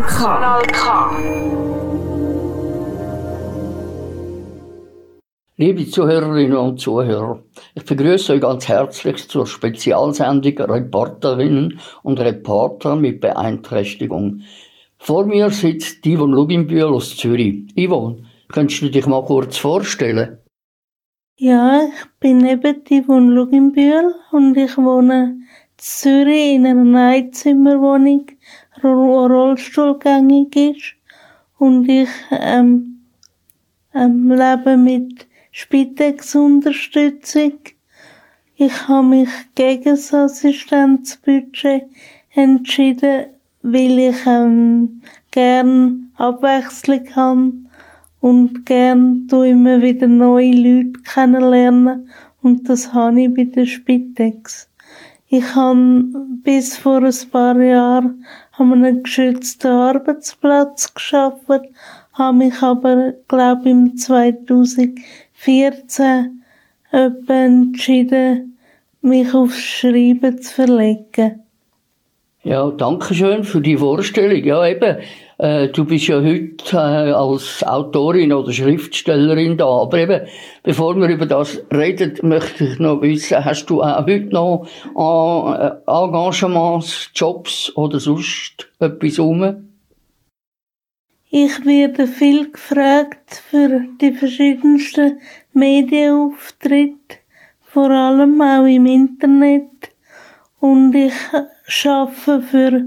Kanal K. Liebe Zuhörerinnen und Zuhörer, ich begrüße euch ganz herzlich zur Spezialsendung Reporterinnen und Reporter mit Beeinträchtigung. Vor mir sitzt Yvonne Luginbühl aus Zürich. Yvonne, könntest du dich mal kurz vorstellen? Ja, ich bin eben Yvonne Luginbühl und ich wohne Zürich in einer Einzimmerwohnung, die rollstuhlgängig ist. Und ich ähm, ähm, lebe mit Spitex-Unterstützung. Ich habe mich gegen das Assistenzbudget entschieden, weil ich ähm, gern Abwechslung habe und gern tu immer wieder neue Leute kennenlernen und das habe ich bei der Spitex. Ich habe bis vor ein paar Jahren an einem geschützten Arbeitsplatz geschafft, habe mich aber, glaube im 2000 14 entschieden, mich aufs Schreiben zu verlegen. Ja, danke schön für die Vorstellung. Ja, eben, äh, du bist ja heute äh, als Autorin oder Schriftstellerin da. Aber eben, bevor wir über das reden, möchte ich noch wissen, hast du auch heute noch äh, Engagements, Jobs oder sonst etwas rum? Ich werde viel gefragt für die verschiedensten Medienauftritte, vor allem auch im Internet. Und ich arbeite für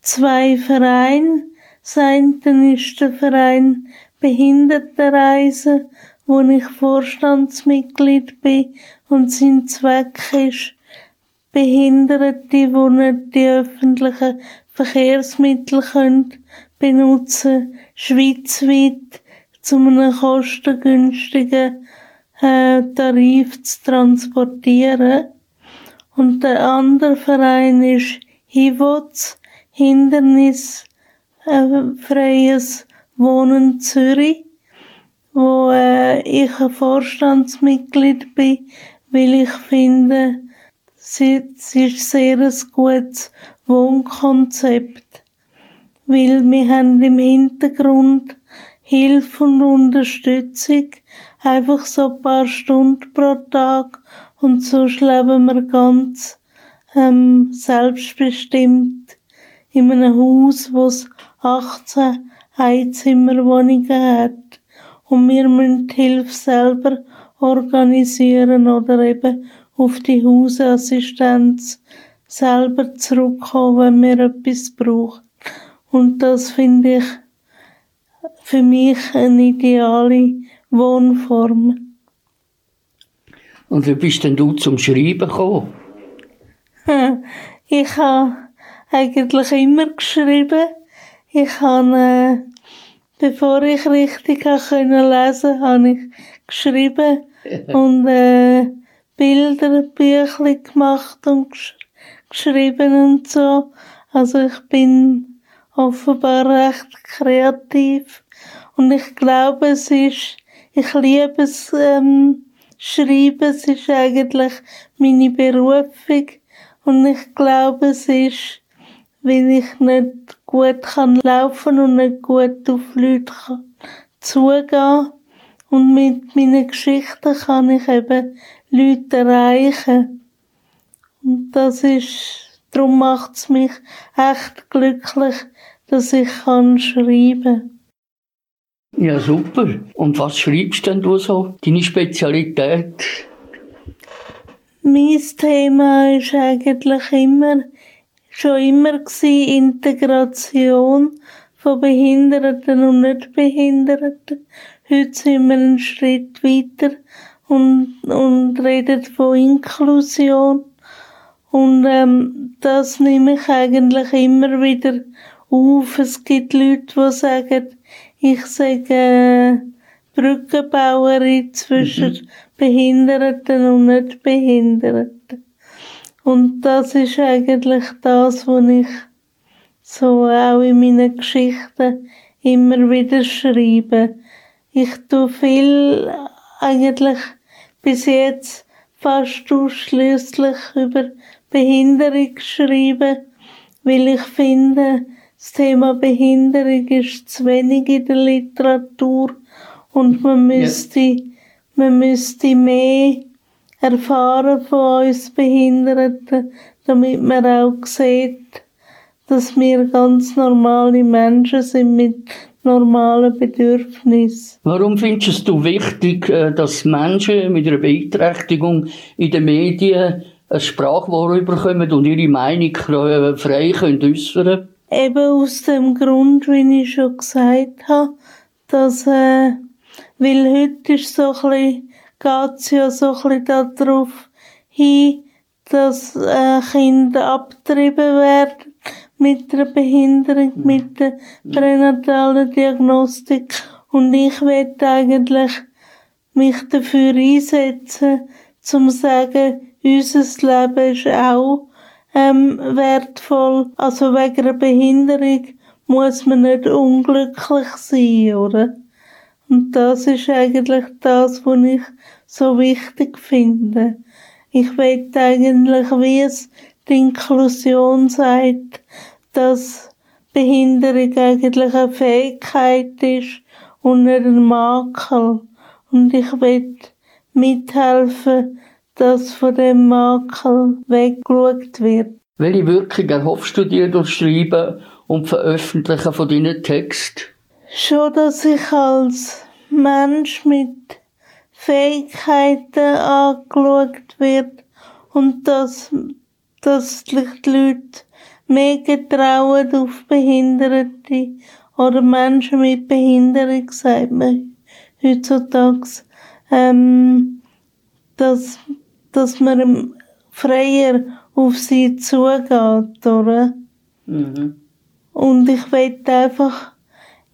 zwei Vereine. Eine ist der Verein Behindertenreise, wo ich Vorstandsmitglied bin und sein Zweck ist, Behinderte, die nicht die öffentlichen Verkehrsmittel können benutzen, schweizweit zu einem kostengünstigen äh, Tarif zu transportieren. Und der andere Verein ist HIVOZ, Hindernisfreies Wohnen Zürich, wo äh, ich ein Vorstandsmitglied bin, weil ich finde, es ist sehr ein gutes Wohnkonzept. Weil wir haben im Hintergrund Hilfe und Unterstützung, einfach so ein paar Stunden pro Tag und so leben wir ganz ähm, selbstbestimmt in einem Haus, wo es 18 Einzimmerwohnungen hat und wir müssen die Hilfe selber organisieren oder eben auf die Hausassistenz selber zurückkommen, wenn wir etwas brauchen. Und das finde ich für mich eine ideale Wohnform. Und wie bist denn du zum Schreiben gekommen? Ich habe eigentlich immer geschrieben. Ich habe, äh, bevor ich richtig können lesen habe ich geschrieben und äh, Bilder, Bücher gemacht und gesch geschrieben und so. Also ich bin offenbar recht kreativ. Und ich glaube, es ist, ich liebe es, ähm, schreiben, es ist eigentlich meine Berufung. Und ich glaube, es ist, wenn ich nicht gut kann laufen und nicht gut auf Leute kann zugehen. Und mit meinen Geschichten kann ich eben Leute erreichen. Und das ist, darum macht es mich echt glücklich, dass ich kann schreiben Ja, super. Und was schreibst denn du so? Deine Spezialität? Mein Thema ist eigentlich immer, schon immer gewesen, Integration von Behinderten und Nichtbehinderten. Heute sind wir einen Schritt weiter und, und reden von Inklusion. Und ähm, das nehme ich eigentlich immer wieder auf. Es gibt Leute, die sagen, ich sage Brückenbauerin zwischen mhm. Behinderten und Nicht-Behinderten. Und das ist eigentlich das, was ich so auch in meinen Geschichten immer wieder schreibe. Ich tue viel eigentlich bis jetzt fast ausschließlich über Behinderung schreiben, weil ich finde, das Thema Behinderung ist zu wenig in der Literatur und man müsste, man müsste mehr erfahren von uns Behinderten, damit man auch sieht, dass wir ganz normale Menschen sind mit normalen Bedürfnissen. Warum findest du wichtig, äh, dass Menschen mit einer Beeinträchtigung in den Medien ein Sprachwort bekommen und ihre Meinung frei können äußern Eben aus dem Grund, wie ich schon gesagt habe, dass, äh, weil heute ist so ein bisschen, geht's ja so ein bisschen darauf hin, dass äh, Kinder abgetrieben werden mit der Behinderung, mit der pränatalen Diagnostik. Und ich will eigentlich mich dafür einsetzen, zum sagen, unser Leben ist auch ähm, wertvoll. Also wegen einer Behinderung muss man nicht unglücklich sein, oder? Und das ist eigentlich das, was ich so wichtig finde. Ich will eigentlich, wie es die Inklusion sagt, dass Behinderung eigentlich eine Fähigkeit ist und nicht ein Makel. Und ich will mithelfen, dass von dem Makel weggeschaut wird. Welche Wirkung erhoffst du dir durch Schreiben und Veröffentlichen von deinen Texten? Schon, dass ich als Mensch mit Fähigkeiten angeschaut wird und dass, dass die Leute mehr getrauen auf Behinderte oder Menschen mit Behinderung, sagt man heutzutage, ähm, dass, dass man freier auf sie zugeht, oder? Mhm. Und ich will einfach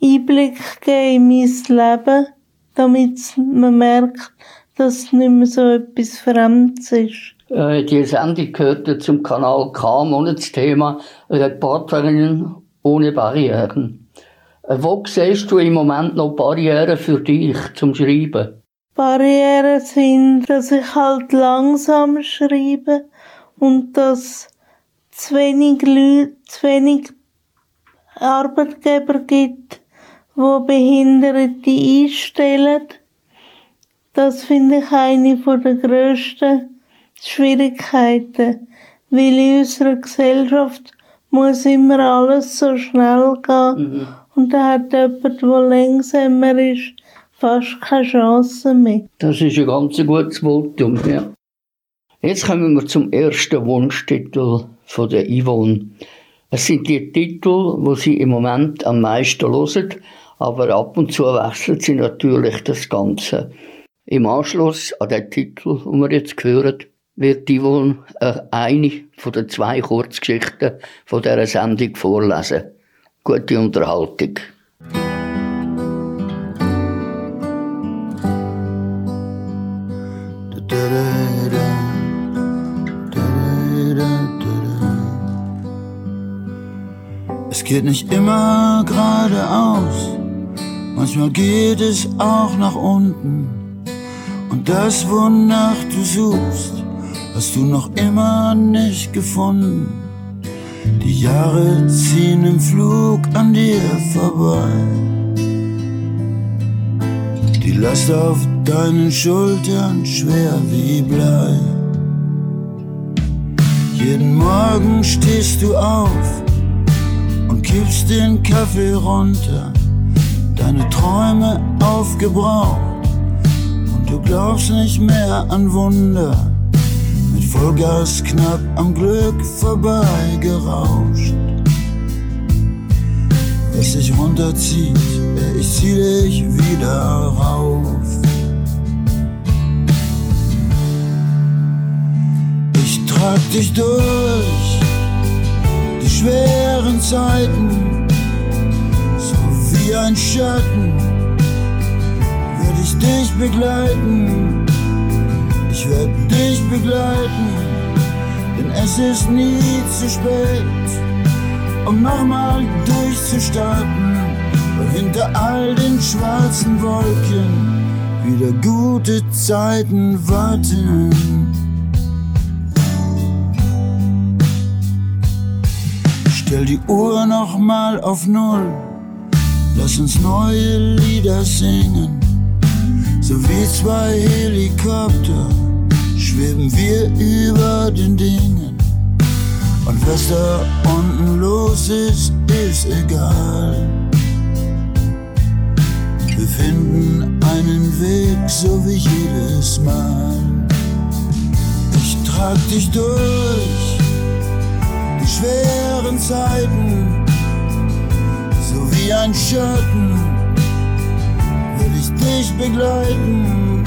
Einblick geben in mein Leben, damit man merkt, dass es nicht mehr so etwas Fremdes ist. Äh, die Sendung gehörte zum Kanal K, Monatsthema Reporterinnen ohne Barrieren. Äh, wo siehst du im Moment noch Barrieren für dich zum Schreiben? Barrieren sind, dass ich halt langsam schreibe und dass zu wenig Leute, zu wenig Arbeitgeber gibt, wo Behinderte einstellen. Das finde ich eine der grössten Schwierigkeiten, weil in unserer Gesellschaft muss immer alles so schnell gehen mhm. und da hat jemand, der langsamer ist, fast keine Chance mehr. Das ist ein ganz gutes Votum, ja. Jetzt kommen wir zum ersten Wunschtitel von der Yvonne. Es sind die Titel, wo sie im Moment am meisten hören, aber ab und zu wechselt sie natürlich das Ganze. Im Anschluss an den Titel, den wir jetzt hören, wird die wohl äh, eine von den zwei Kurzgeschichten von dieser Sendung vorlesen. Gute Unterhaltung. Es geht nicht immer geradeaus, manchmal geht es auch nach unten. Und das, wonach du suchst, hast du noch immer nicht gefunden. Die Jahre ziehen im Flug an dir vorbei. Die Last auf deinen Schultern schwer wie Blei. Jeden Morgen stehst du auf und kippst den Kaffee runter. Deine Träume aufgebraucht und du glaubst nicht mehr an Wunder. Vollgas knapp am Glück vorbeigerauscht. Was sich runterzieht, ich zieh dich wieder rauf. Ich trag dich durch die schweren Zeiten, wie ein Schatten, würde ich dich begleiten ich werde dich begleiten, denn es ist nie zu spät, um nochmal durchzustarten. Weil hinter all den schwarzen Wolken wieder gute Zeiten warten. Stell die Uhr noch mal auf Null. Lass uns neue Lieder singen, so wie zwei Helikopter schweben wir über den Dingen. Und was da unten los ist, ist egal. Wir finden einen Weg, so wie jedes Mal. Ich trag dich durch die schweren Zeiten, wie ein Schatten, will ich dich begleiten.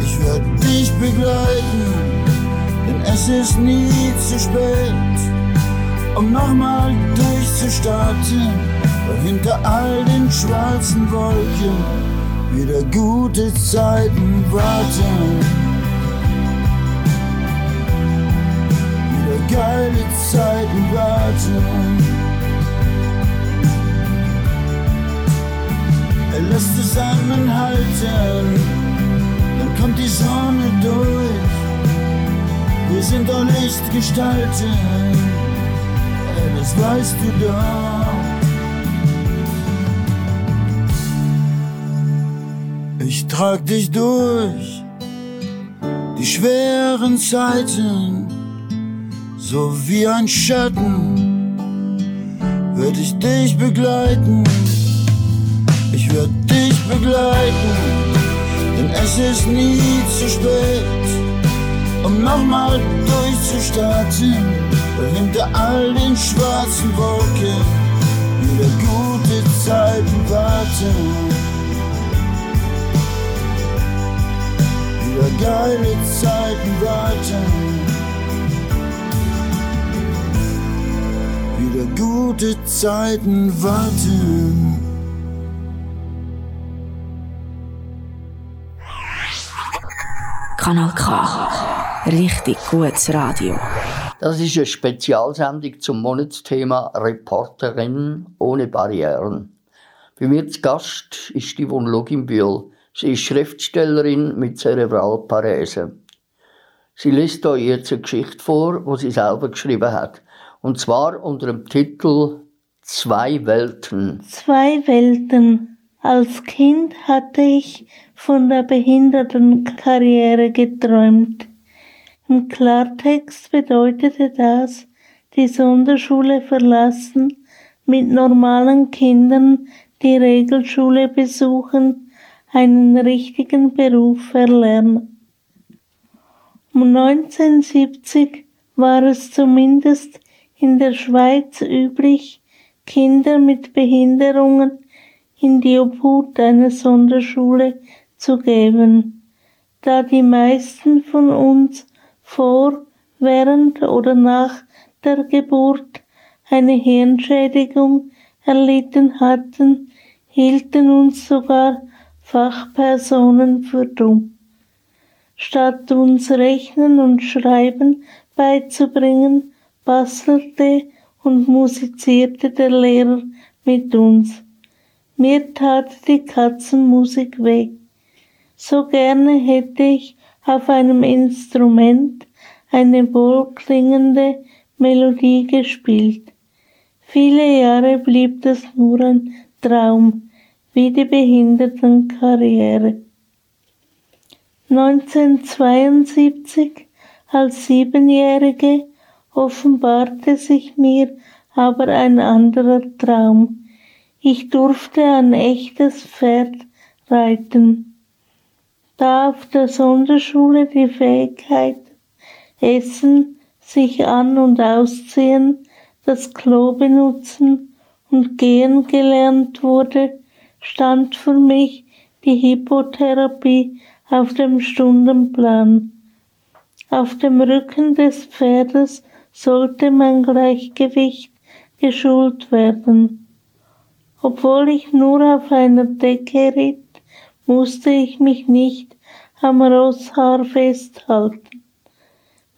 Ich werde dich begleiten, denn es ist nie zu spät, um nochmal durchzustarten. Weil hinter all den schwarzen Wolken wieder gute Zeiten warten. Wieder geile Zeiten warten. Lass zusammenhalten, dann kommt die Sonne durch. Wir sind doch Lichtgestalten, das weißt du doch. Ich trag dich durch die schweren Zeiten, so wie ein Schatten, werd ich dich begleiten. Ich werd dich begleiten, denn es ist nie zu spät, um nochmal durchzustarten. Weil hinter all den schwarzen Wolken wieder gute Zeiten warten. wieder geile Zeiten warten. Wieder gute Zeiten warten. Kanal K. Richtig gutes Radio. Das ist eine Spezialsendung zum Monatsthema Reporterin ohne Barrieren. Bei mir zu Gast ist die Yvonne Logimbühl. Sie ist Schriftstellerin mit Zerebralparese. Sie liest hier jetzt eine Geschichte vor, die sie selber geschrieben hat. Und zwar unter dem Titel Zwei Welten. Zwei Welten. Als Kind hatte ich von der Behindertenkarriere geträumt. Im Klartext bedeutete das, die Sonderschule verlassen, mit normalen Kindern die Regelschule besuchen, einen richtigen Beruf erlernen. Um 1970 war es zumindest in der Schweiz üblich, Kinder mit Behinderungen in die Obhut einer Sonderschule zu geben, da die meisten von uns vor, während oder nach der Geburt eine Hirnschädigung erlitten hatten, hielten uns sogar Fachpersonen für dumm. Statt uns Rechnen und Schreiben beizubringen, bastelte und musizierte der Lehrer mit uns. Mir tat die Katzenmusik weh. So gerne hätte ich auf einem Instrument eine wohlklingende Melodie gespielt. Viele Jahre blieb das nur ein Traum wie die Behindertenkarriere. 1972 als Siebenjährige offenbarte sich mir aber ein anderer Traum. Ich durfte ein echtes Pferd reiten. Da auf der Sonderschule die Fähigkeit Essen, sich an- und ausziehen, das Klo benutzen und gehen gelernt wurde, stand für mich die Hippotherapie auf dem Stundenplan. Auf dem Rücken des Pferdes sollte mein Gleichgewicht geschult werden. Obwohl ich nur auf einer Decke ritt, musste ich mich nicht am Rosshaar festhalten.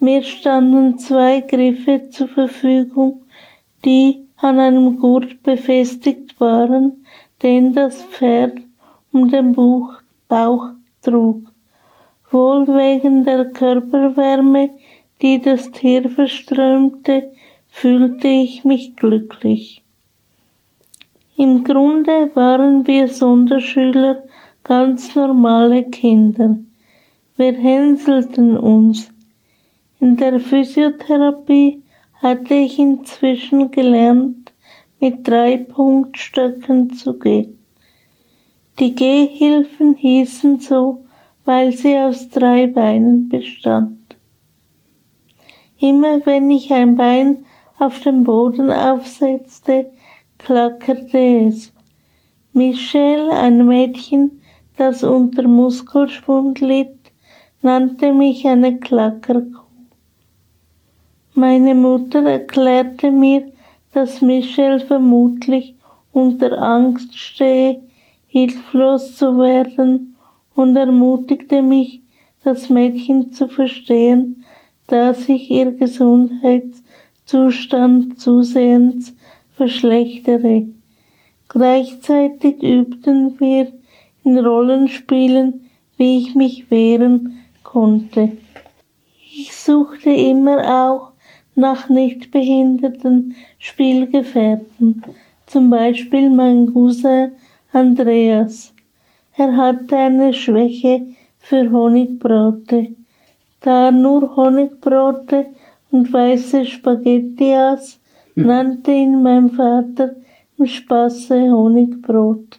Mir standen zwei Griffe zur Verfügung, die an einem Gurt befestigt waren, den das Pferd um den Buch, Bauch trug. Wohl wegen der Körperwärme, die das Tier verströmte, fühlte ich mich glücklich. Im Grunde waren wir Sonderschüler ganz normale Kinder. Wir hänselten uns. In der Physiotherapie hatte ich inzwischen gelernt, mit drei Punktstöcken zu gehen. Die Gehhilfen hießen so, weil sie aus drei Beinen bestand. Immer wenn ich ein Bein auf den Boden aufsetzte, klackerte es. Michelle, ein Mädchen, das unter Muskelschwund litt, nannte mich eine Klackerkuh. Meine Mutter erklärte mir, dass Michelle vermutlich unter Angst stehe, hilflos zu werden und ermutigte mich, das Mädchen zu verstehen, da sich ihr Gesundheitszustand zusehends verschlechtere. Gleichzeitig übten wir in Rollenspielen, wie ich mich wehren konnte. Ich suchte immer auch nach nicht behinderten Spielgefährten, zum Beispiel mein Cousin Andreas. Er hatte eine Schwäche für Honigbrote. Da er nur Honigbrote und weiße Spaghetti aß, hm. nannte ihn mein Vater im Spaße Honigbrot.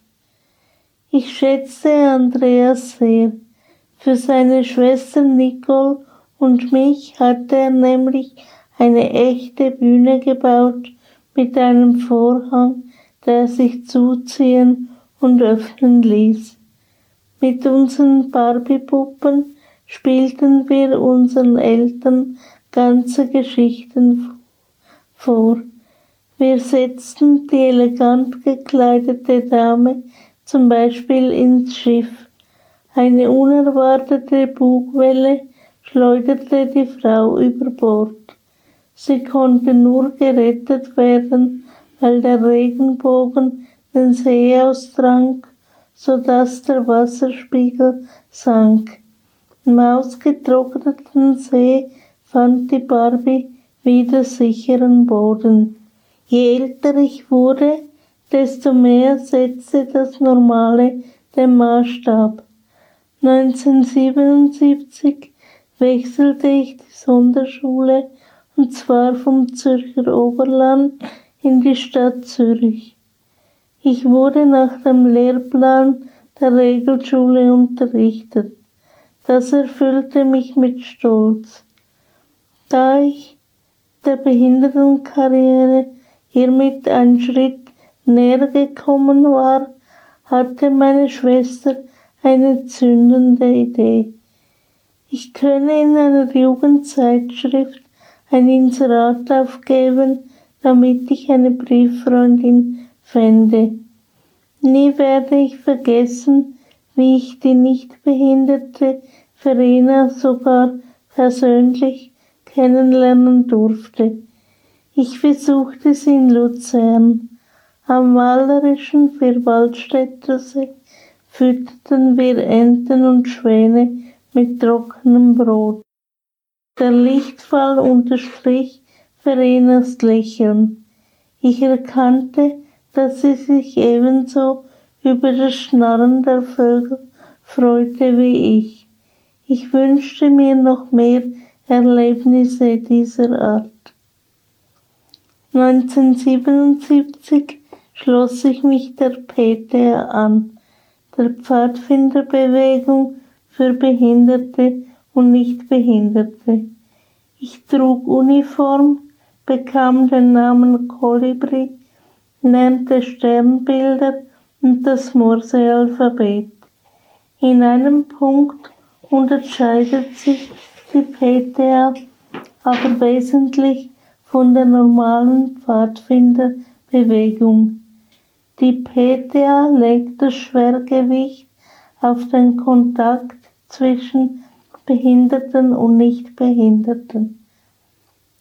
Ich schätzte Andreas sehr. Für seine Schwester Nicole und mich hatte er nämlich eine echte Bühne gebaut mit einem Vorhang, der sich zuziehen und öffnen ließ. Mit unseren Barbie-Puppen spielten wir unseren Eltern ganze Geschichten vor. Wir setzten die elegant gekleidete Dame zum Beispiel ins Schiff. Eine unerwartete Bugwelle schleuderte die Frau über Bord. Sie konnte nur gerettet werden, weil der Regenbogen den See austrank, so dass der Wasserspiegel sank. Im ausgetrockneten See fand die Barbie wieder sicheren Boden. Je älter ich wurde, desto mehr setzte das Normale den Maßstab. 1977 wechselte ich die Sonderschule und zwar vom Zürcher Oberland in die Stadt Zürich. Ich wurde nach dem Lehrplan der Regelschule unterrichtet. Das erfüllte mich mit Stolz. Da ich der Behindertenkarriere hiermit einen Schritt näher gekommen war, hatte meine Schwester eine zündende Idee. Ich könne in einer Jugendzeitschrift ein Inserat aufgeben, damit ich eine Brieffreundin fände. Nie werde ich vergessen, wie ich die nichtbehinderte Verena sogar persönlich kennenlernen durfte. Ich besuchte sie in Luzern. Am malerischen Vierwaldstätter See fütterten wir Enten und Schwäne mit trockenem Brot. Der Lichtfall unterstrich Verenas Lächeln. Ich erkannte, dass sie sich ebenso über das Schnarren der Vögel freute wie ich. Ich wünschte mir noch mehr Erlebnisse dieser Art. 1977 schloss ich mich der PTA an, der Pfadfinderbewegung für Behinderte und Nichtbehinderte. Ich trug Uniform, bekam den Namen Kolibri, lernte Sternbilder und das Morsealphabet. In einem Punkt unterscheidet sich die PTA aber wesentlich von der normalen Pfadfinderbewegung. Die PTA legt das Schwergewicht auf den Kontakt zwischen Behinderten und Nichtbehinderten.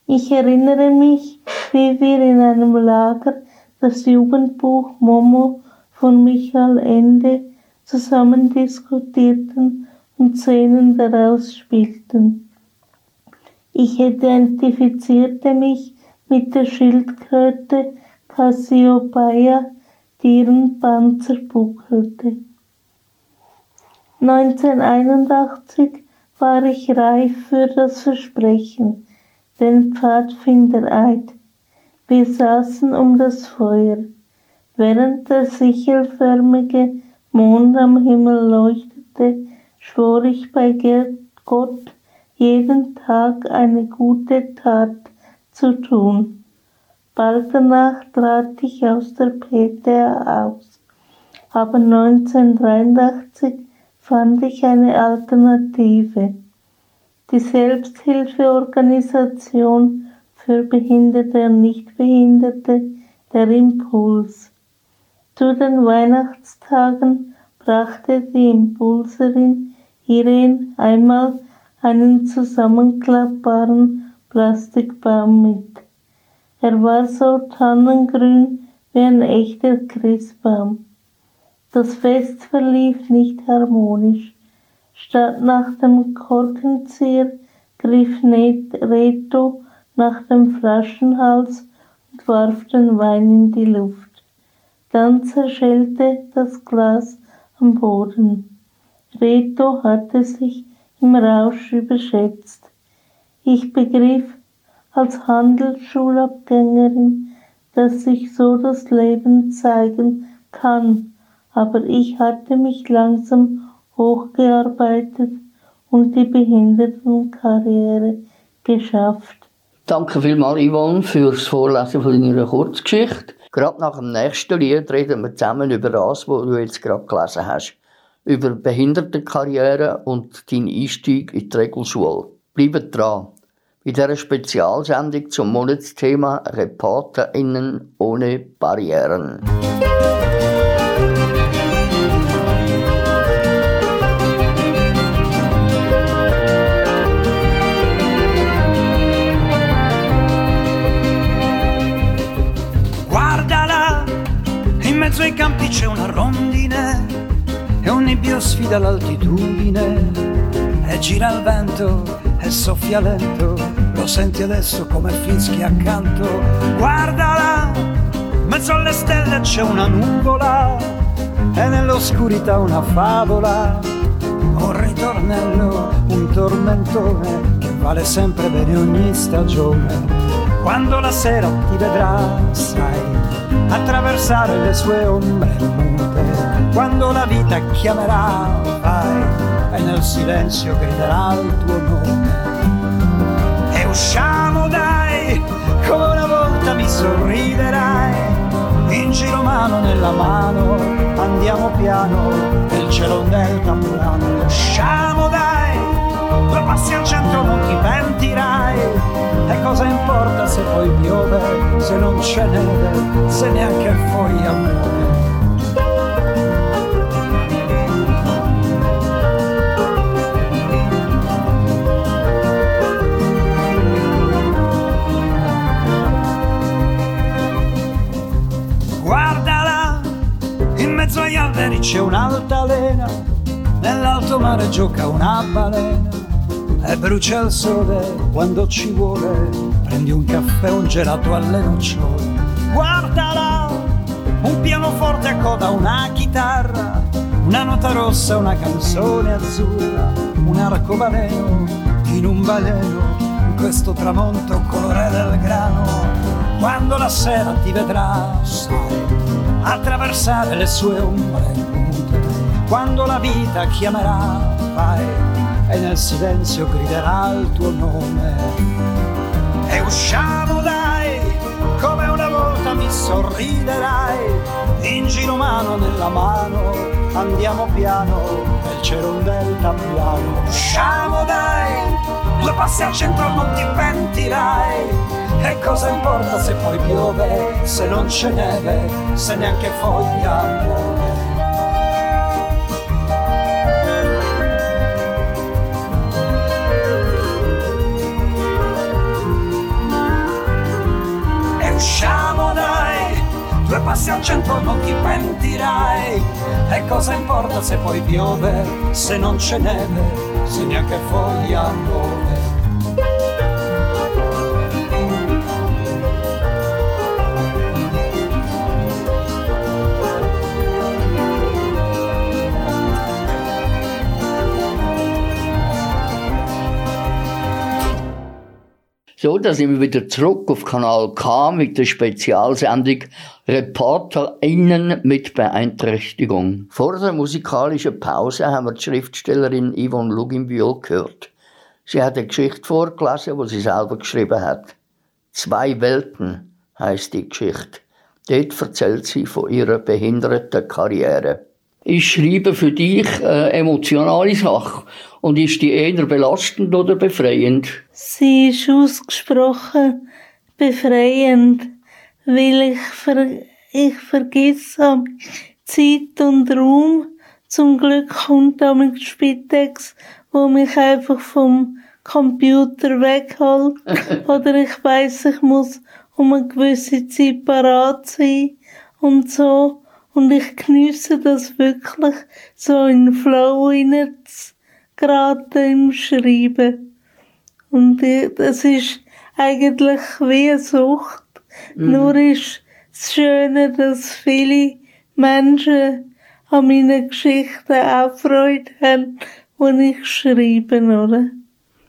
Ich erinnere mich, wie wir in einem Lager das Jugendbuch Momo von Michael Ende zusammen diskutierten und Szenen daraus spielten. Ich identifizierte mich mit der Schildkröte Cassiopeia, die ihren Panzer buckelte. 1981 war ich reif für das Versprechen, den Pfadfindereid. Wir saßen um das Feuer. Während der sichelförmige Mond am Himmel leuchtete, schwor ich bei Gott, jeden Tag eine gute Tat zu tun. Bald danach trat ich aus der PTA aus, aber 1983 fand ich eine Alternative. Die Selbsthilfeorganisation für Behinderte und Nichtbehinderte, der Impuls. Zu den Weihnachtstagen brachte die Impulserin Irene einmal einen zusammenklappbaren Plastikbaum mit. Er war so tannengrün wie ein echter Christbaum. Das Fest verlief nicht harmonisch. Statt nach dem Korkenzieher griff Reto nach dem Flaschenhals und warf den Wein in die Luft. Dann zerschellte das Glas am Boden. Reto hatte sich im Rausch überschätzt. Ich begriff als Handelsschulabgängerin, dass sich so das Leben zeigen kann, aber ich hatte mich langsam hochgearbeitet und die Behindertenkarriere geschafft. Danke vielmals, Yvonne, fürs Vorlesen von deiner Kurzgeschichte. Gerade nach dem nächsten Lied reden wir zusammen über das, was du jetzt gerade gelesen hast. Über Behindertenkarriere und deinen Einstieg in die Regelschule. Bleibt dran. Bei dieser Spezialsendung zum Monatsthema ReporterInnen ohne Barrieren. mezzo ai campi c'è una rondine e un nibbio sfida l'altitudine e gira il vento e soffia lento senti adesso come fischi accanto guardala mezzo alle stelle c'è una nuvola e nell'oscurità una favola un ritornello un tormentone che vale sempre bene ogni stagione quando la sera ti vedrà sai attraversare le sue ombre mute. Quando la vita chiamerà, vai, e nel silenzio griderà il tuo nome. Usciamo dai, come una volta mi sorriderai. In giro mano nella mano, andiamo piano, nel cielo del campano. Usciamo dai, due passi al centro non ti pentirai e cosa importa se poi piove, se non c'è neve, se neanche foglia muove. C'è un'altalena, nell'alto mare gioca una balena e brucia il sole quando ci vuole. Prendi un caffè, un gelato alle nocciole. Guardala, un pianoforte a coda, una chitarra, una nota rossa, una canzone azzurra, un arcobaleno in un baleno, in questo tramonto colore del grano. Quando la sera ti vedrà, sai, attraversare le sue ombre mute. Quando la vita chiamerà, vai e nel silenzio griderà il tuo nome. E usciamo dai, come una volta mi sorriderai, in giro mano nella mano, andiamo piano, nel cielo un delta piano. Usciamo dai, due passi al centro non ti pentirai. E cosa importa se poi piove, se non c'è neve, se neanche foglia muore. Due passi al centro non ti pentirai. E cosa importa se poi piove, se non c'è neve, se neanche foglia muove. So, da sind wir wieder zurück auf Kanal K mit der Spezialsendung ReporterInnen mit Beeinträchtigung. Vor der musikalischen Pause haben wir die Schriftstellerin Yvonne Luginbiol gehört. Sie hat eine Geschichte vorgelesen, die sie selber geschrieben hat. Zwei Welten heißt die Geschichte. Dort erzählt sie von ihrer behinderten Karriere. Ich schreibe für dich äh, emotionale Sache. Und ist die eher belastend oder befreiend? Sie ist ausgesprochen befreiend, weil ich, ver ich vergesse Zeit und Raum. Zum Glück kommt damit Spitex, wo mich einfach vom Computer wegholt. Oder ich weiss, ich muss um eine gewisse Zeit parat sein und so. Und ich genieße das wirklich, so in den Flow geraten im Schreiben. Und das ist eigentlich wie eine Sucht. Mhm. Nur ist das Schöne, dass viele Menschen an meinen Geschichten auch Freude haben, die ich schreibe, oder?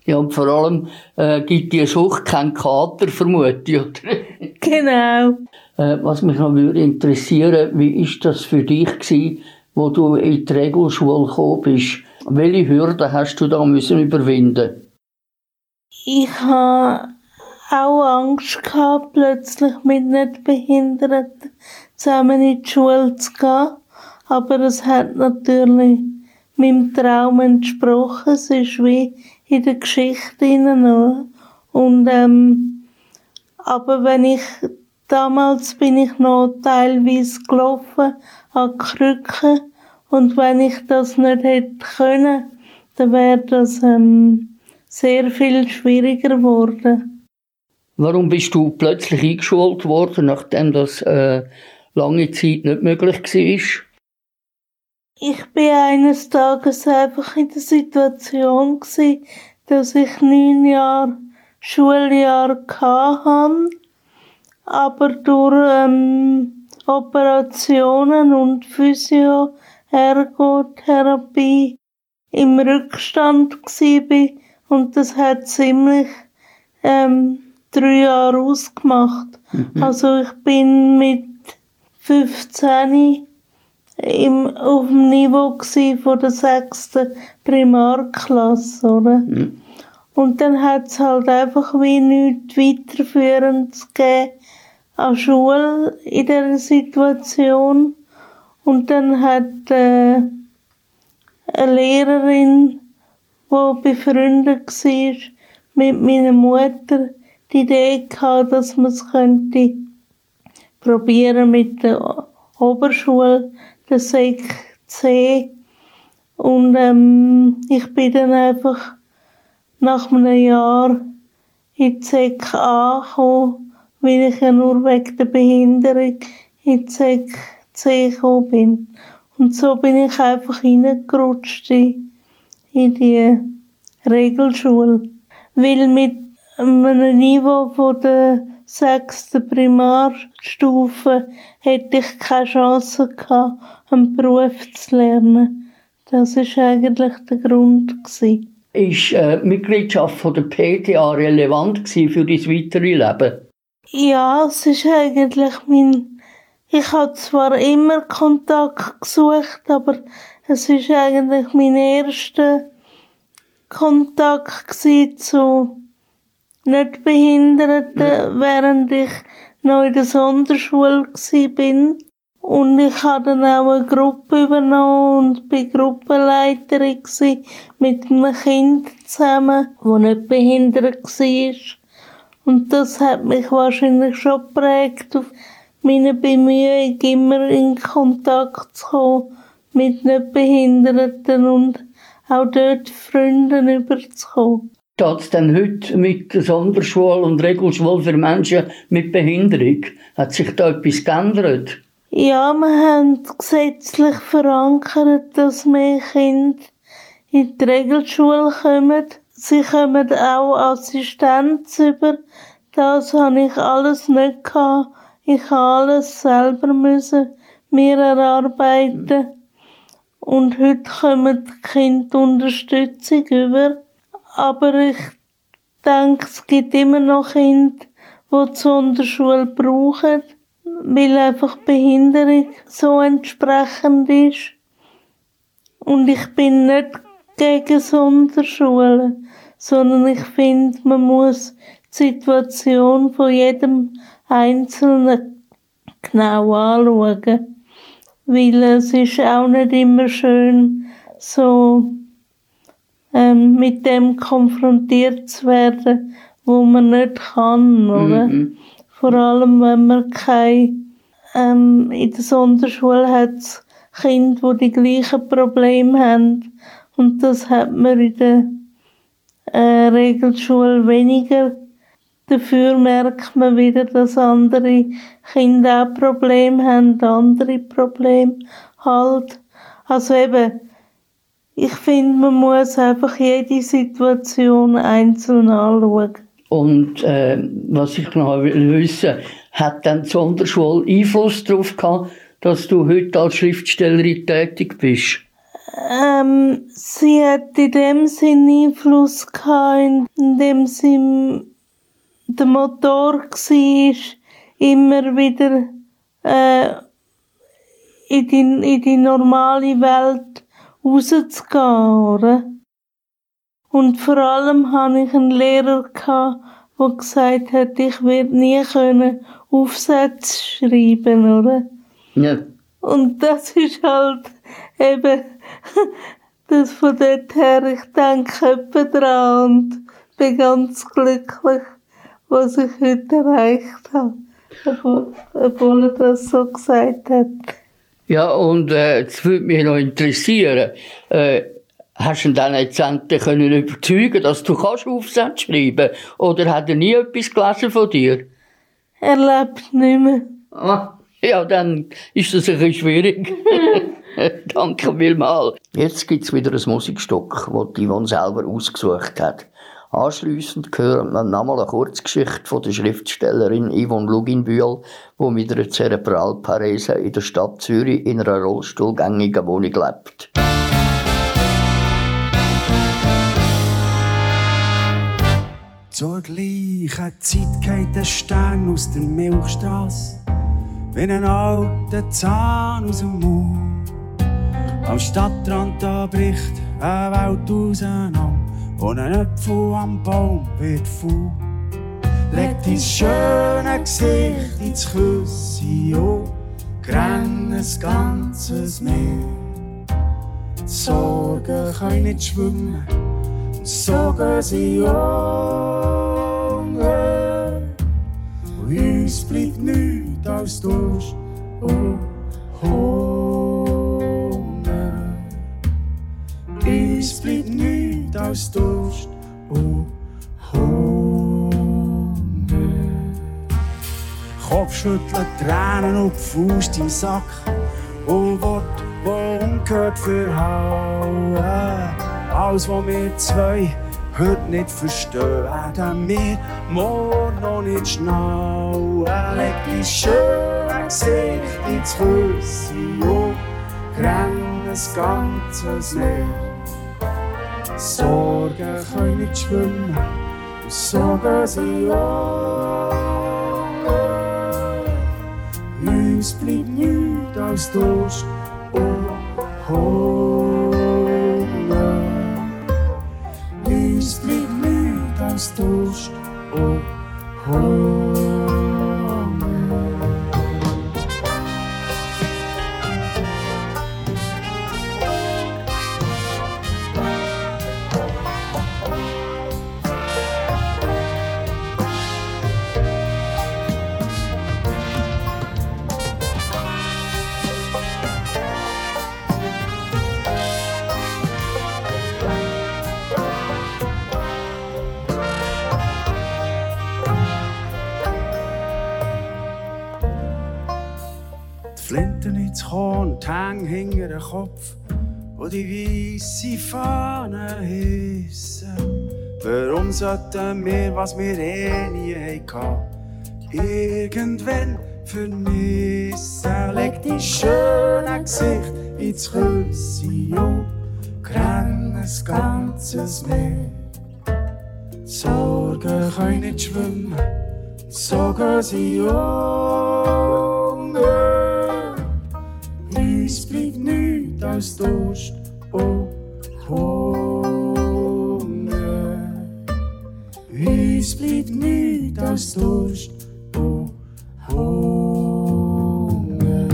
Ja, und vor allem äh, gibt die Sucht keinen Kater, vermute ich, oder? Genau. Äh, was mich noch würde interessieren, wie ist das für dich gewesen, wo du in die Regelschule gekommen bist? Welche Hürden hast du da müssen überwinden? Ich habe auch Angst gehabt, plötzlich mit Nichtbehinderten zusammen in die Schule zu gehen. Aber es hat natürlich meinem Traum entsprochen. Es ist wie in der Geschichte hinein. Und, ähm, aber wenn ich, damals bin ich noch teilweise gelaufen an Krücken. Und wenn ich das nicht hätte können, dann wäre das, ähm, sehr viel schwieriger geworden. Warum bist du plötzlich eingeschult worden, nachdem das äh, lange Zeit nicht möglich war? Ich bin eines Tages einfach in der Situation gewesen, dass ich neun Jahre Schuljahr hatte, aber durch ähm, Operationen und Physio-Ergotherapie im Rückstand war und das hat ziemlich ähm, drei Jahre ausgemacht. Mhm. Also ich bin mit 15 im, auf dem Niveau von der sechsten Primarklasse, oder? Mhm. Und dann hat es halt einfach wie nichts weiterführendes gegeben an Schule in dieser Situation. Und dann hat äh, eine Lehrerin, die befreundet war mit meiner Mutter, die Idee gehabt, dass man es könnte probieren mit der Oberschule der Sek C. Und ähm, ich bin dann einfach nach einem Jahr in die Sek A gekommen, weil ich ja nur wegen der Behinderung in die Sek Gekommen bin. Und so bin ich einfach reingerutscht in, in die Regelschule. Weil mit einem Niveau von der sechsten Primarstufe hätte ich keine Chance gehabt, einen Beruf zu lernen. Das war eigentlich der Grund. Gewesen. Ist äh, die Mitgliedschaft von der PTA relevant für dein weitere Leben? Ja, es ist eigentlich mein... Ich habe zwar immer Kontakt gesucht, aber es ist eigentlich mein erster Kontakt zu Nichtbehinderten, während ich noch in der Sonderschule bin. Und ich habe dann auch eine Gruppe übernommen und bin Gruppenleiterin mit einem Kind zusammen, das nicht behindert war. Und das hat mich wahrscheinlich schon geprägt, auf meine Bemühungen immer in Kontakt zu kommen mit Nichtbehinderten und auch dort Freunde überzukommen. Geht es denn heute mit der Sonderschule und Regelschule für Menschen mit Behinderung? Hat sich da etwas geändert? Ja, wir haben gesetzlich verankert, dass mehr Kinder in die Regelschule kommen. Sie kommen auch Assistenz über. Das habe ich alles nicht gehabt. Ich musste alles selber müssen mir erarbeiten. Und heute kommen die Kinder Unterstützung über. Aber ich denke, es gibt immer noch Kinder, die die Sonderschule brauchen, weil einfach Behinderung so entsprechend ist. Und ich bin nicht gegen Sonderschulen, sondern ich finde, man muss die Situation von jedem Einzelnen genau anschauen. Weil es ist auch nicht immer schön, so ähm, mit dem konfrontiert zu werden, wo man nicht kann, oder? Mhm. Vor allem, wenn man kein, ähm, in der Sonderschule hat Kinder, die die gleichen Probleme haben. Und das hat man in der äh, Regelschule weniger. Dafür merkt man wieder, dass andere Kinder auch Probleme haben, andere Probleme halt. Also eben, ich finde, man muss einfach jede Situation einzeln anschauen. Und äh, was ich noch wissen hat dann die Sonderschule Einfluss darauf gehabt, dass du heute als Schriftstellerin tätig bist? Ähm, sie hat in dem Sinne Einfluss gehabt, in dem sie der Motor war, immer wieder äh, in, die, in die normale Welt rauszugehen, oder? Und vor allem hatte ich einen Lehrer, der gesagt hat, ich werde nie können Aufsätze schreiben, oder? Ja. Und das ist halt eben das von dort her, ich denke etwa dran und bin ganz glücklich, was ich heute erreicht habe. Obwohl er das so gesagt hat. Ja, und äh, das würde mich noch interessieren. Äh, hast du dann letztendlich können überzeugen, dass du kannst Aufsätze schreiben Oder hat er nie etwas gelesen von dir? Er lebt nicht mehr. Ah, ja, dann ist das ein bisschen schwierig. Danke vielmals. Jetzt gibt es wieder ein Musikstück, das Yvonne selber ausgesucht hat. Anschliessend hören wir nochmal eine Kurzgeschichte von der Schriftstellerin Yvonne Luginbühl, die mit einer Zerebralparese in der Stadt Zürich in einer rollstuhlgängigen Wohnung lebt. Zur gleichen Zeit geht der Stern aus der Milchstraße, wie ein alter Zahn aus dem Mund. Am Stadtrand da bricht eine Welt auseinander und ein Apfel am Baum wird voll. Legt dein schöne Gesicht ins Küsse und grennt ein ganzes Meer. Die Sorgen können nicht schwimmen, sogen sie Hunger. Und uns bleibt nichts als Durst und Hunger. Uns bleibt nichts als Durst und Hunger. Kopfschütteln, Tränen und Fuß im Sack und Wort, wo ungehört verhauen. Alles, was wir zwei heute nicht verstehen, werden wir morgen noch nicht schnallen. Leg die schöne Gesicht ins Küsse und renn ein ganzes Sorgen können nicht schwimmen, sorgen sie an. Uns bleibt nichts als Durst und Hunger. Uns bleibt nichts als Durst. Den Kopf, wo die weisse Fahne hissen. Warum sollten wir, was wir eh nie hatten, irgendwann vermissen? Leg die schöne Gesicht ins Küsse und grenn ein ganzes Meer. Sorgen können nicht schwimmen, so sie unter. Hunger. Uns bleibt nichts als Durst und Hunger.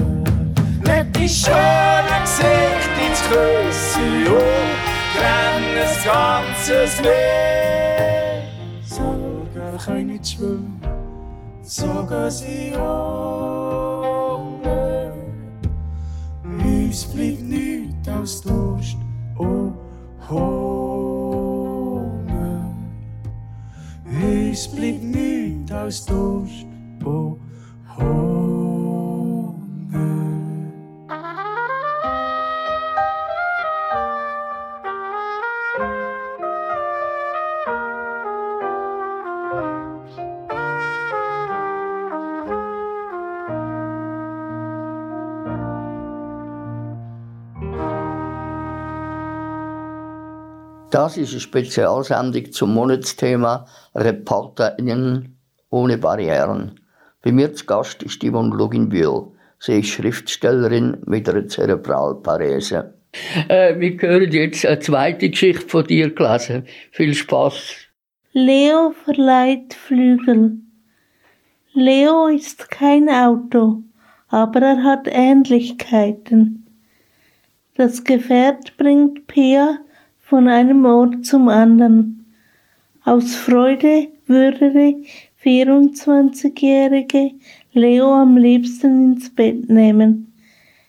Nicht die schönen Gesichter ins Küsse und trennen das ganze Meer. Sorgen können nicht schwimmen, so gehen sie unter. Uns bleibt nichts als Durst und Hunger. Uns Das ist eine Spezialsendung zum Monatsthema ReporterInnen ohne Barrieren. Bei mir zu Gast ist Yvonne Luginbühl. Sie ist Schriftstellerin mit einer Zerebralparese. Äh, wir hören jetzt eine zweite Geschichte von dir gelesen. Viel Spaß. Leo verleiht Flügel. Leo ist kein Auto, aber er hat Ähnlichkeiten. Das Gefährt bringt Pia von einem Ort zum anderen. Aus Freude würde die 24-jährige Leo am liebsten ins Bett nehmen.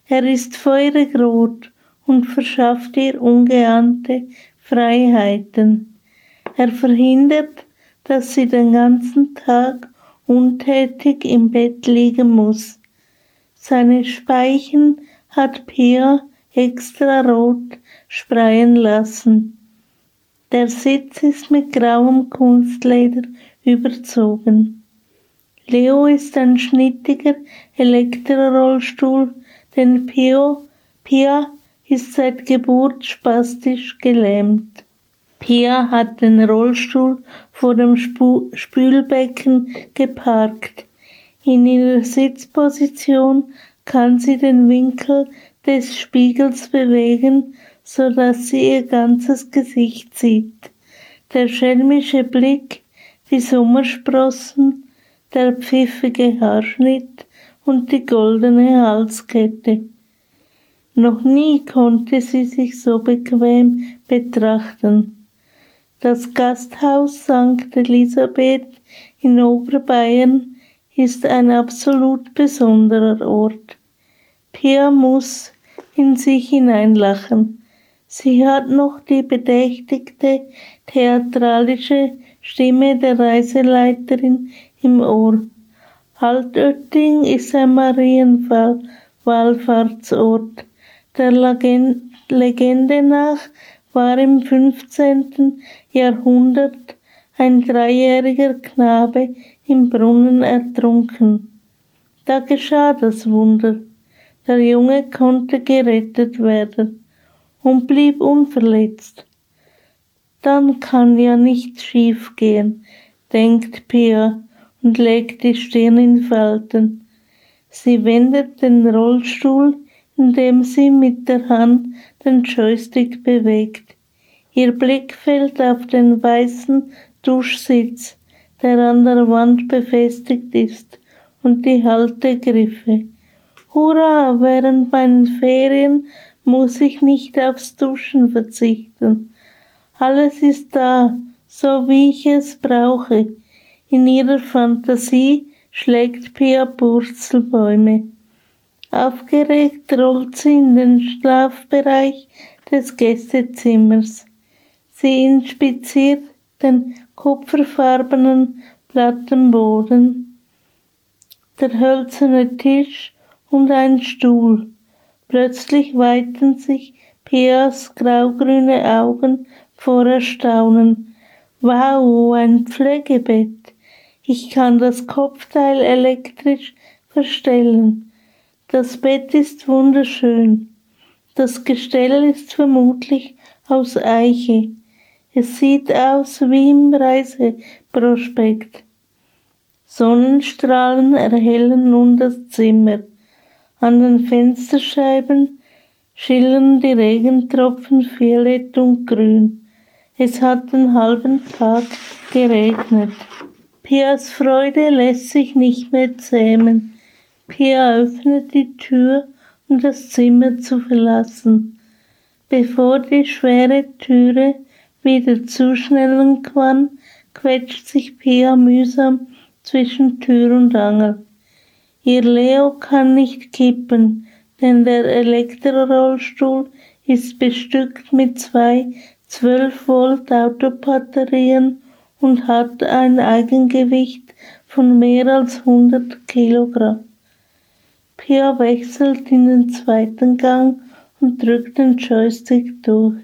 Er ist feurig rot und verschafft ihr ungeahnte Freiheiten. Er verhindert, dass sie den ganzen Tag untätig im Bett liegen muss. Seine Speichen hat Pia extra rot spreien lassen. Der Sitz ist mit grauem Kunstleder überzogen. Leo ist ein schnittiger Elektrorollstuhl, denn Pio, Pia ist seit Geburt spastisch gelähmt. Pia hat den Rollstuhl vor dem Spu Spülbecken geparkt. In ihrer Sitzposition kann sie den Winkel des Spiegels bewegen, so dass sie ihr ganzes Gesicht sieht. Der schelmische Blick, die Sommersprossen, der pfiffige Haarschnitt und die goldene Halskette. Noch nie konnte sie sich so bequem betrachten. Das Gasthaus St. Elisabeth in Oberbayern ist ein absolut besonderer Ort. Pia muss in sich hineinlachen. Sie hat noch die bedächtigte theatralische Stimme der Reiseleiterin im Ohr. Altötting ist ein Marienwallfahrtsort. Der Legende nach war im 15. Jahrhundert ein dreijähriger Knabe im Brunnen ertrunken. Da geschah das Wunder. Der Junge konnte gerettet werden und blieb unverletzt. Dann kann ja nichts schief gehen, denkt Pia und legt die Stirn in Falten. Sie wendet den Rollstuhl, indem sie mit der Hand den Joystick bewegt. Ihr Blick fällt auf den weißen Duschsitz, der an der Wand befestigt ist, und die Haltegriffe. Hurra, während meinen Ferien muss ich nicht aufs Duschen verzichten. Alles ist da, so wie ich es brauche. In ihrer Fantasie schlägt Pia Purzelbäume. Aufgeregt rollt sie in den Schlafbereich des Gästezimmers. Sie inspiziert den kupferfarbenen Plattenboden. Der hölzerne Tisch und ein Stuhl. Plötzlich weiten sich Pias graugrüne Augen vor Erstaunen. Wow, ein Pflegebett. Ich kann das Kopfteil elektrisch verstellen. Das Bett ist wunderschön. Das Gestell ist vermutlich aus Eiche. Es sieht aus wie im Reiseprospekt. Sonnenstrahlen erhellen nun das Zimmer. An den Fensterscheiben schillern die Regentropfen violett und grün. Es hat den halben Tag geregnet. Pias Freude lässt sich nicht mehr zähmen. Pia öffnet die Tür, um das Zimmer zu verlassen. Bevor die schwere Türe wieder zuschnellen kann, quetscht sich Pia mühsam zwischen Tür und Angel. Ihr Leo kann nicht kippen, denn der Elektrorollstuhl ist bestückt mit zwei 12 Volt Autobatterien und hat ein Eigengewicht von mehr als 100 Kilogramm. Pia wechselt in den zweiten Gang und drückt den Joystick durch.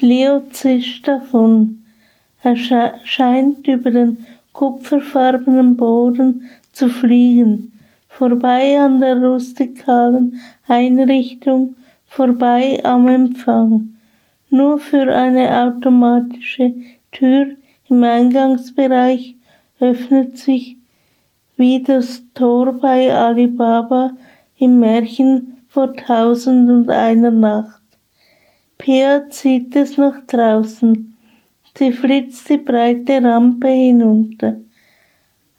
Leo zischt davon. Er scheint über den kupferfarbenen Boden zu fliegen, vorbei an der rustikalen Einrichtung, vorbei am Empfang. Nur für eine automatische Tür im Eingangsbereich öffnet sich wie das Tor bei Alibaba im Märchen vor tausend und einer Nacht. Pia zieht es nach draußen. Sie flitzt die breite Rampe hinunter.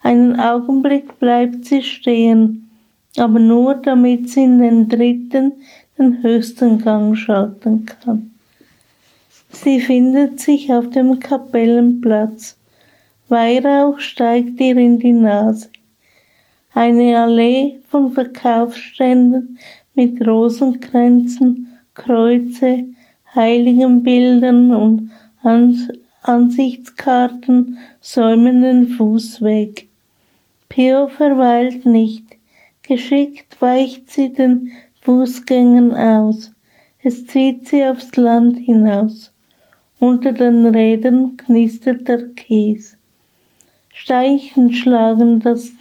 Einen Augenblick bleibt sie stehen, aber nur damit sie in den dritten, den höchsten Gang schalten kann. Sie findet sich auf dem Kapellenplatz. Weihrauch steigt ihr in die Nase. Eine Allee von Verkaufsständen mit Rosenkränzen, Kreuze, Heiligenbildern und Ansichtskarten säumen den Fußweg. Pio verweilt nicht. Geschickt weicht sie den Fußgängern aus. Es zieht sie aufs Land hinaus. Unter den Rädern knistert der Kies. Steichen schlagen das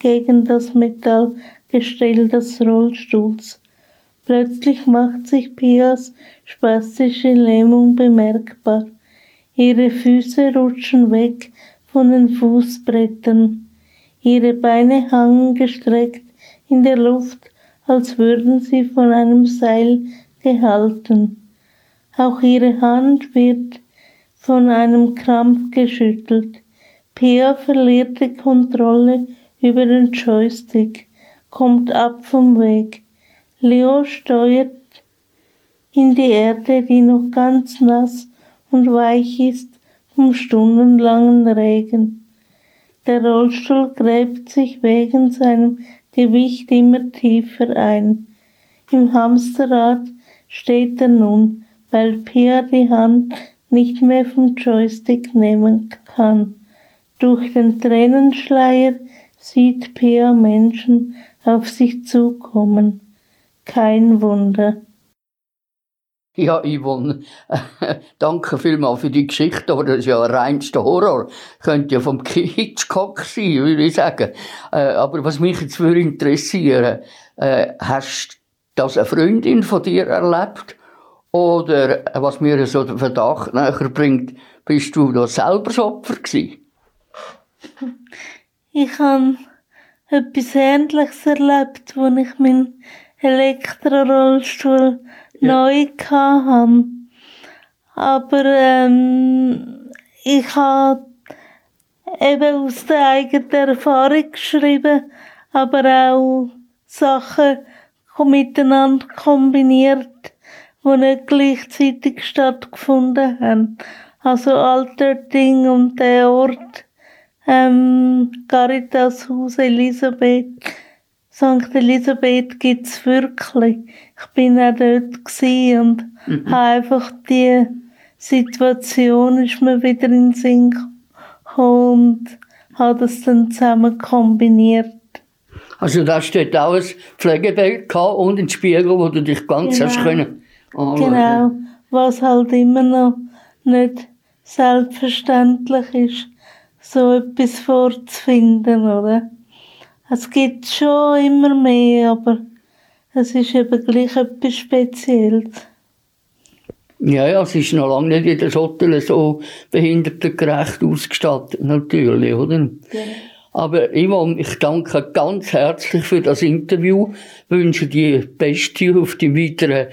gegen das Metallgestell des Rollstuhls. Plötzlich macht sich Pias spastische Lähmung bemerkbar. Ihre Füße rutschen weg von den Fußbrettern. Ihre Beine hangen gestreckt in der Luft, als würden sie von einem Seil gehalten. Auch ihre Hand wird von einem Krampf geschüttelt. Pia verliert die Kontrolle über den Joystick, kommt ab vom Weg. Leo steuert in die Erde, die noch ganz nass und weich ist vom stundenlangen Regen. Der Rollstuhl gräbt sich wegen seinem Gewicht immer tiefer ein. Im Hamsterrad steht er nun, weil Pia die Hand nicht mehr vom Joystick nehmen kann. Durch den Tränenschleier sieht Pia Menschen auf sich zukommen. Kein Wunder. Ja, Yvonne, danke vielmals für die Geschichte, aber das ist ja reinster Horror. Könnte ja vom Hitchcock sein, würde ich sagen. Äh, aber was mich jetzt würde interessieren, äh, hast das eine Freundin von dir erlebt? Oder, was mir so den Verdacht näher bringt, bist du da selber das Opfer gewesen? Ich habe etwas Ähnliches erlebt, als ich meinen Elektrorollstuhl ja. neu hatte. Aber ähm, ich habe eben aus der eigenen Erfahrung geschrieben, aber auch Sachen miteinander kombiniert, die nicht gleichzeitig stattgefunden haben. Also Alter Ding und der Ort ähm, Caritas Haus Elisabeth, St. Elisabeth gibt's wirklich. Ich bin auch dort und mhm. habe einfach die Situation ist mir wieder in den Sinn gekommen und habe das dann zusammen kombiniert. Also da steht auch ein Pflegebild und ein Spiegel, wo du dich ganz genau. hast können. Genau, was halt immer noch nicht selbstverständlich ist so etwas vorzufinden, oder? Es gibt schon immer mehr, aber es ist eben gleich etwas Spezielles. Ja, ja, es ist noch lange nicht in der Schottel so behindertengerecht ausgestattet, natürlich, oder? Ja. Aber Ivan, ich danke ganz herzlich für das Interview, wünsche dir Beste auf dem weiteren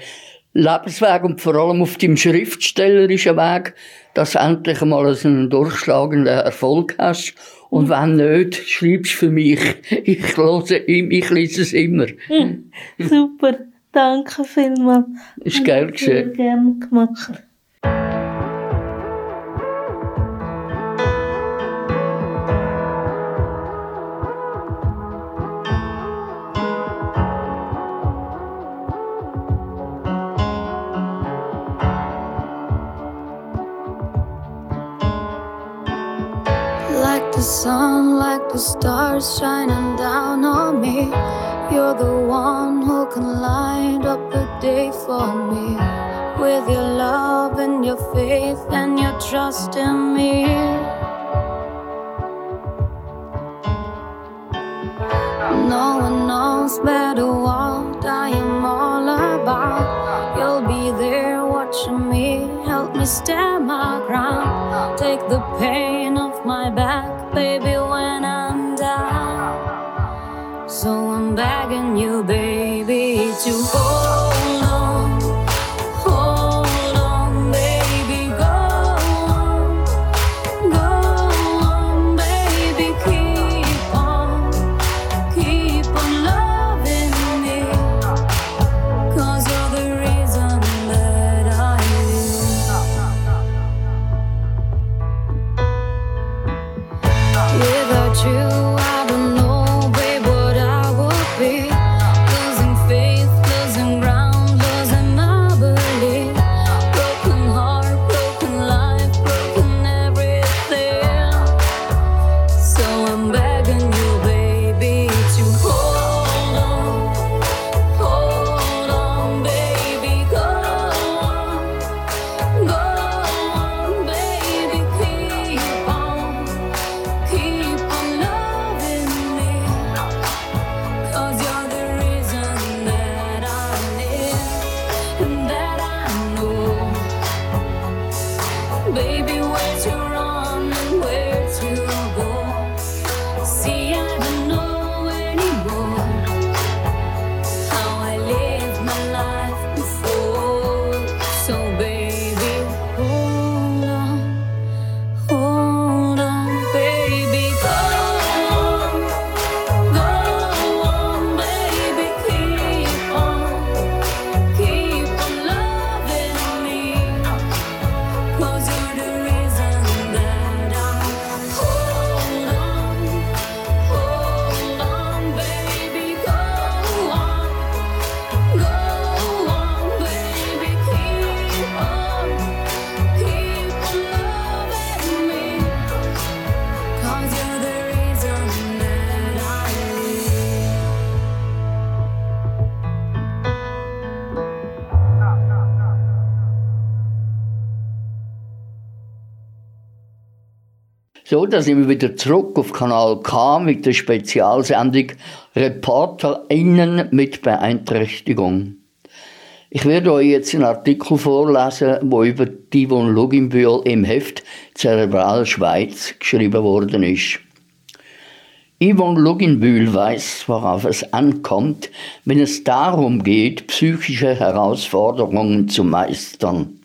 Lebensweg und vor allem auf dem schriftstellerischen Weg, dass du endlich mal einen durchschlagenden Erfolg hast. Und wenn nicht, schreibst für mich. Ich, höre, ich lese es immer. Super, danke vielmals. Ist gern geschehen. Gerne gemacht. Sun like the stars shining down on me. You're the one who can light up the day for me. With your love and your faith and your trust in me. No one knows better what I am all about. You'll be there watching me, help me stand my ground. Take the pain off my back baby, when I'm down. So I'm begging you, baby, to hold So, da sind wir wieder zurück auf Kanal K mit der Spezialsendung ReporterInnen mit Beeinträchtigung. Ich werde euch jetzt einen Artikel vorlesen, wo über Yvonne Luginbühl im Heft Zerebral Schweiz geschrieben worden ist. Yvonne Luginbühl weiß, worauf es ankommt, wenn es darum geht, psychische Herausforderungen zu meistern.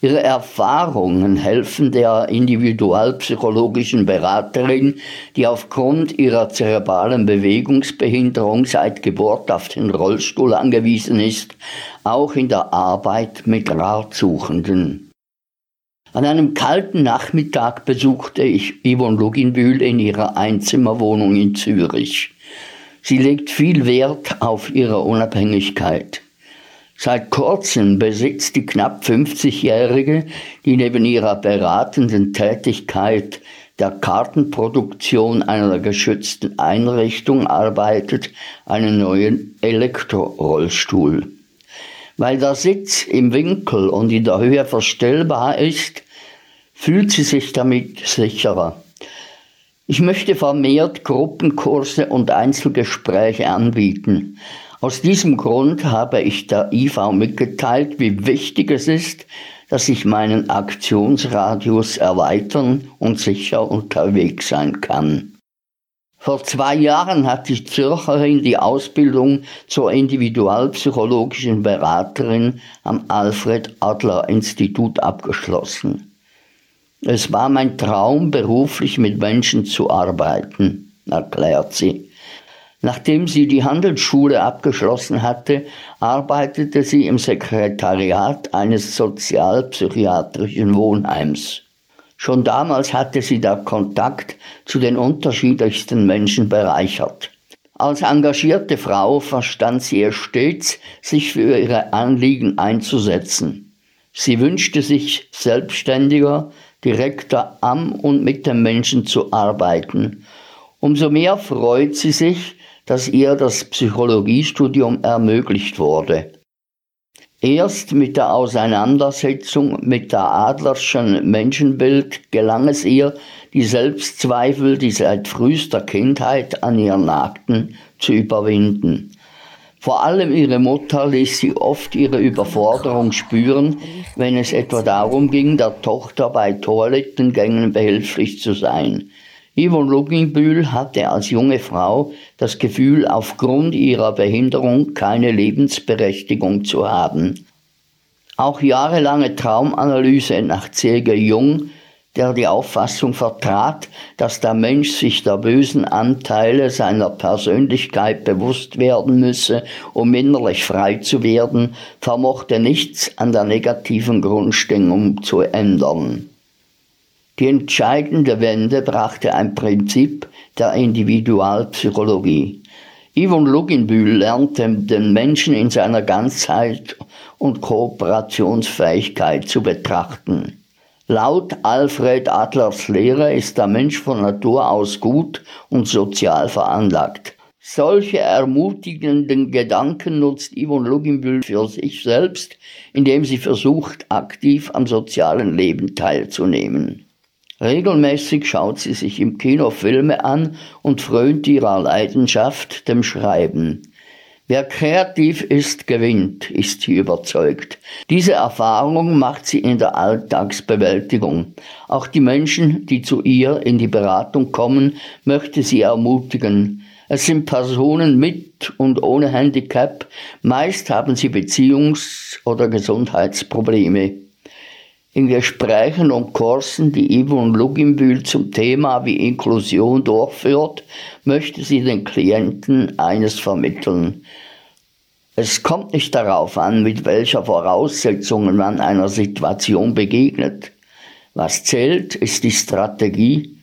Ihre Erfahrungen helfen der individualpsychologischen Beraterin, die aufgrund ihrer zerebralen Bewegungsbehinderung seit Geburt auf den Rollstuhl angewiesen ist, auch in der Arbeit mit Ratsuchenden. An einem kalten Nachmittag besuchte ich Yvonne Luginbühl in ihrer Einzimmerwohnung in Zürich. Sie legt viel Wert auf ihre Unabhängigkeit. Seit kurzem besitzt die knapp 50-Jährige, die neben ihrer beratenden Tätigkeit der Kartenproduktion einer geschützten Einrichtung arbeitet, einen neuen Elektrorollstuhl. Weil der Sitz im Winkel und in der Höhe verstellbar ist, fühlt sie sich damit sicherer. Ich möchte vermehrt Gruppenkurse und Einzelgespräche anbieten. Aus diesem Grund habe ich der IV mitgeteilt, wie wichtig es ist, dass ich meinen Aktionsradius erweitern und sicher unterwegs sein kann. Vor zwei Jahren hat die Zürcherin die Ausbildung zur individualpsychologischen Beraterin am Alfred Adler Institut abgeschlossen. Es war mein Traum, beruflich mit Menschen zu arbeiten, erklärt sie. Nachdem sie die Handelsschule abgeschlossen hatte, arbeitete sie im Sekretariat eines sozialpsychiatrischen Wohnheims. Schon damals hatte sie der Kontakt zu den unterschiedlichsten Menschen bereichert. Als engagierte Frau verstand sie es stets, sich für ihre Anliegen einzusetzen. Sie wünschte sich selbstständiger, direkter am und mit den Menschen zu arbeiten. Umso mehr freut sie sich, dass ihr das Psychologiestudium ermöglicht wurde. Erst mit der Auseinandersetzung mit der Adlerschen Menschenbild gelang es ihr, die Selbstzweifel, die seit frühester Kindheit an ihr nagten, zu überwinden. Vor allem ihre Mutter ließ sie oft ihre Überforderung spüren, wenn es etwa darum ging, der Tochter bei Toilettengängen behilflich zu sein. Yvonne Luginbühl hatte als junge Frau das Gefühl, aufgrund ihrer Behinderung keine Lebensberechtigung zu haben. Auch jahrelange Traumanalyse nach C.G. Jung, der die Auffassung vertrat, dass der Mensch sich der bösen Anteile seiner Persönlichkeit bewusst werden müsse, um innerlich frei zu werden, vermochte nichts an der negativen Grundstimmung zu ändern. Die entscheidende Wende brachte ein Prinzip der Individualpsychologie. Yvonne Luginbühl lernte den Menschen in seiner Ganzheit und Kooperationsfähigkeit zu betrachten. Laut Alfred Adlers Lehre ist der Mensch von Natur aus gut und sozial veranlagt. Solche ermutigenden Gedanken nutzt Yvonne Luginbühl für sich selbst, indem sie versucht, aktiv am sozialen Leben teilzunehmen. Regelmäßig schaut sie sich im Kino Filme an und frönt ihrer Leidenschaft, dem Schreiben. Wer kreativ ist, gewinnt, ist sie überzeugt. Diese Erfahrung macht sie in der Alltagsbewältigung. Auch die Menschen, die zu ihr in die Beratung kommen, möchte sie ermutigen. Es sind Personen mit und ohne Handicap. Meist haben sie Beziehungs- oder Gesundheitsprobleme. In Gesprächen und Kursen, die Yvonne Luginbühl zum Thema wie Inklusion durchführt, möchte sie den Klienten eines vermitteln. Es kommt nicht darauf an, mit welcher Voraussetzungen man einer Situation begegnet. Was zählt, ist die Strategie,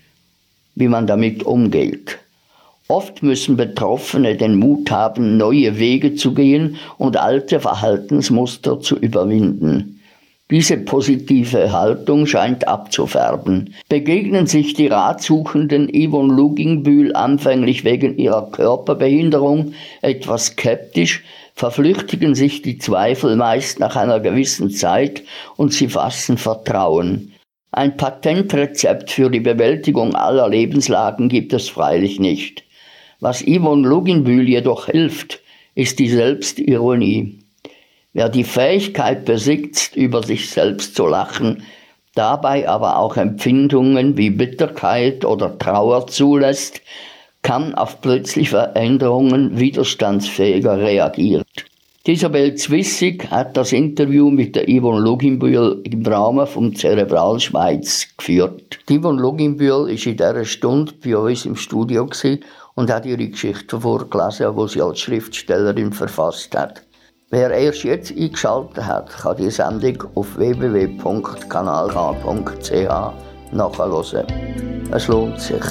wie man damit umgeht. Oft müssen Betroffene den Mut haben, neue Wege zu gehen und alte Verhaltensmuster zu überwinden. Diese positive Haltung scheint abzufärben. Begegnen sich die Ratsuchenden Yvonne Lugingbühl anfänglich wegen ihrer Körperbehinderung etwas skeptisch, verflüchtigen sich die Zweifel meist nach einer gewissen Zeit und sie fassen Vertrauen. Ein Patentrezept für die Bewältigung aller Lebenslagen gibt es freilich nicht. Was Yvonne Luginbühl jedoch hilft, ist die Selbstironie. Wer die Fähigkeit besitzt, über sich selbst zu lachen, dabei aber auch Empfindungen wie Bitterkeit oder Trauer zulässt, kann auf plötzliche Veränderungen widerstandsfähiger reagieren. Isabel Zwissig hat das Interview mit der Yvonne Luginbühl im Rahmen vom Zerebral Schweiz geführt. Die Yvonne Luginbühl ist in dieser Stunde bei uns im Studio und hat ihre Geschichte vorgelesen, die sie als Schriftstellerin verfasst hat. Wer erst jetzt eingeschaltet hat, kann die Sendung auf www.kanalk.ch nachhören. Es lohnt sich.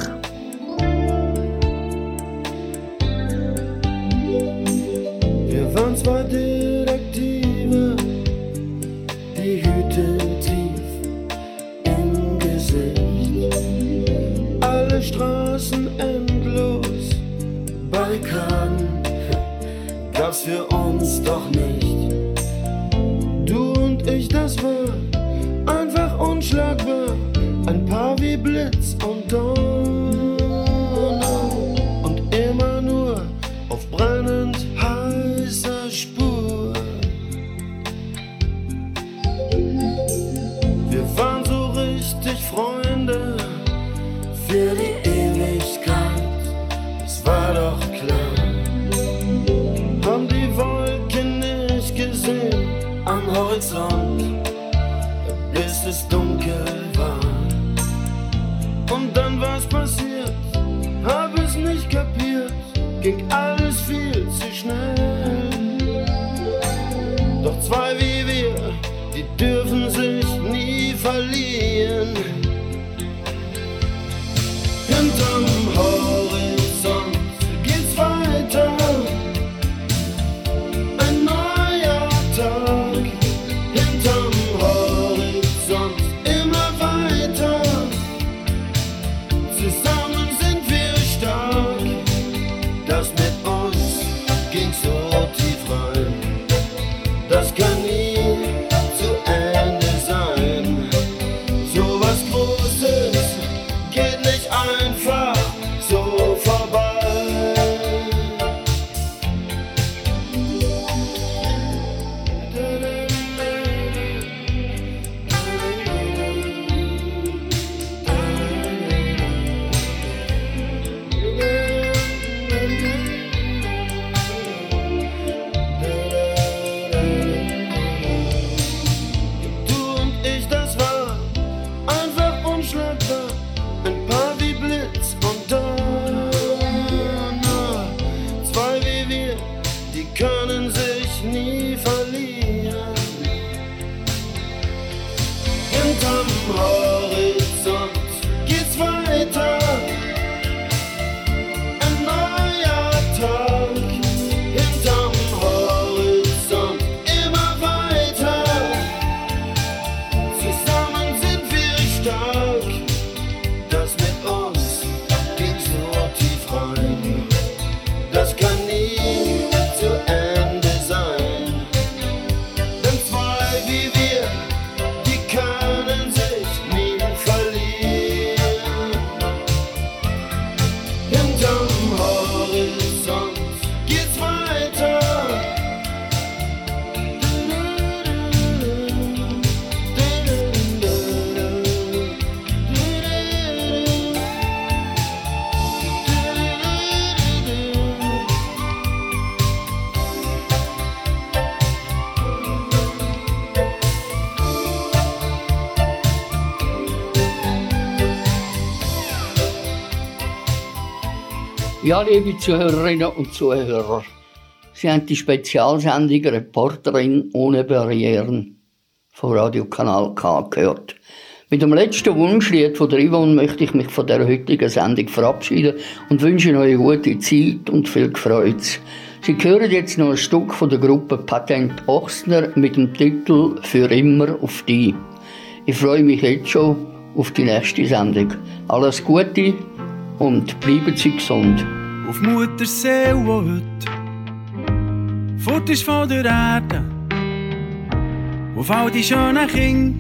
Ja, liebe Zuhörerinnen und Zuhörer, Sie haben die Spezialsendung Reporterin ohne Barrieren von Radiokanal K gehört. Mit dem letzten Wunschlied von Yvonne möchte ich mich von der heutigen Sendung verabschieden und wünsche Ihnen eine gute Zeit und viel Freude. Sie hören jetzt noch ein Stück von der Gruppe Patent Ochsner mit dem Titel Für immer auf die. Ich freue mich jetzt schon auf die nächste Sendung. Alles Gute und bleiben Sie gesund. Auf Muttersee, wo heute fort ist von der Erde. Auf all die schönen Kinder,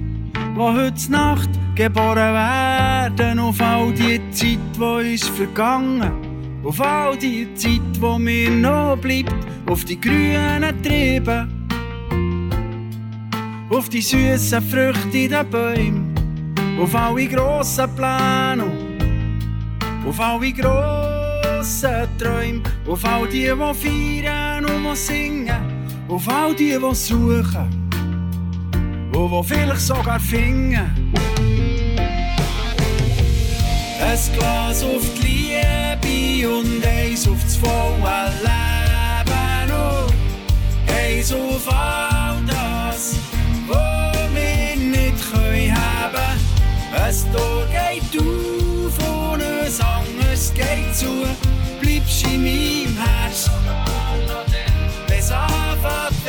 die heute Nacht geboren werden. Auf all die Zeit, die ist vergangen. Auf all die Zeit, die mir noch bleibt. Auf die grünen Triebe. Auf die süßen Früchte in den Bäumen. Auf alle grossen Pläne. Auf alle grossen Träume, auf all die, die feiern und singen, auf all die, die suchen. Und die vielleicht sogar finden. Ein Glas auf die Liebe und eins auf das volle Leben und eins auf all das, was wir nicht können haben. Ein Tor geht auf und ein anderes geht zu, bleibst in meinem Herz. Wenn es anfängt,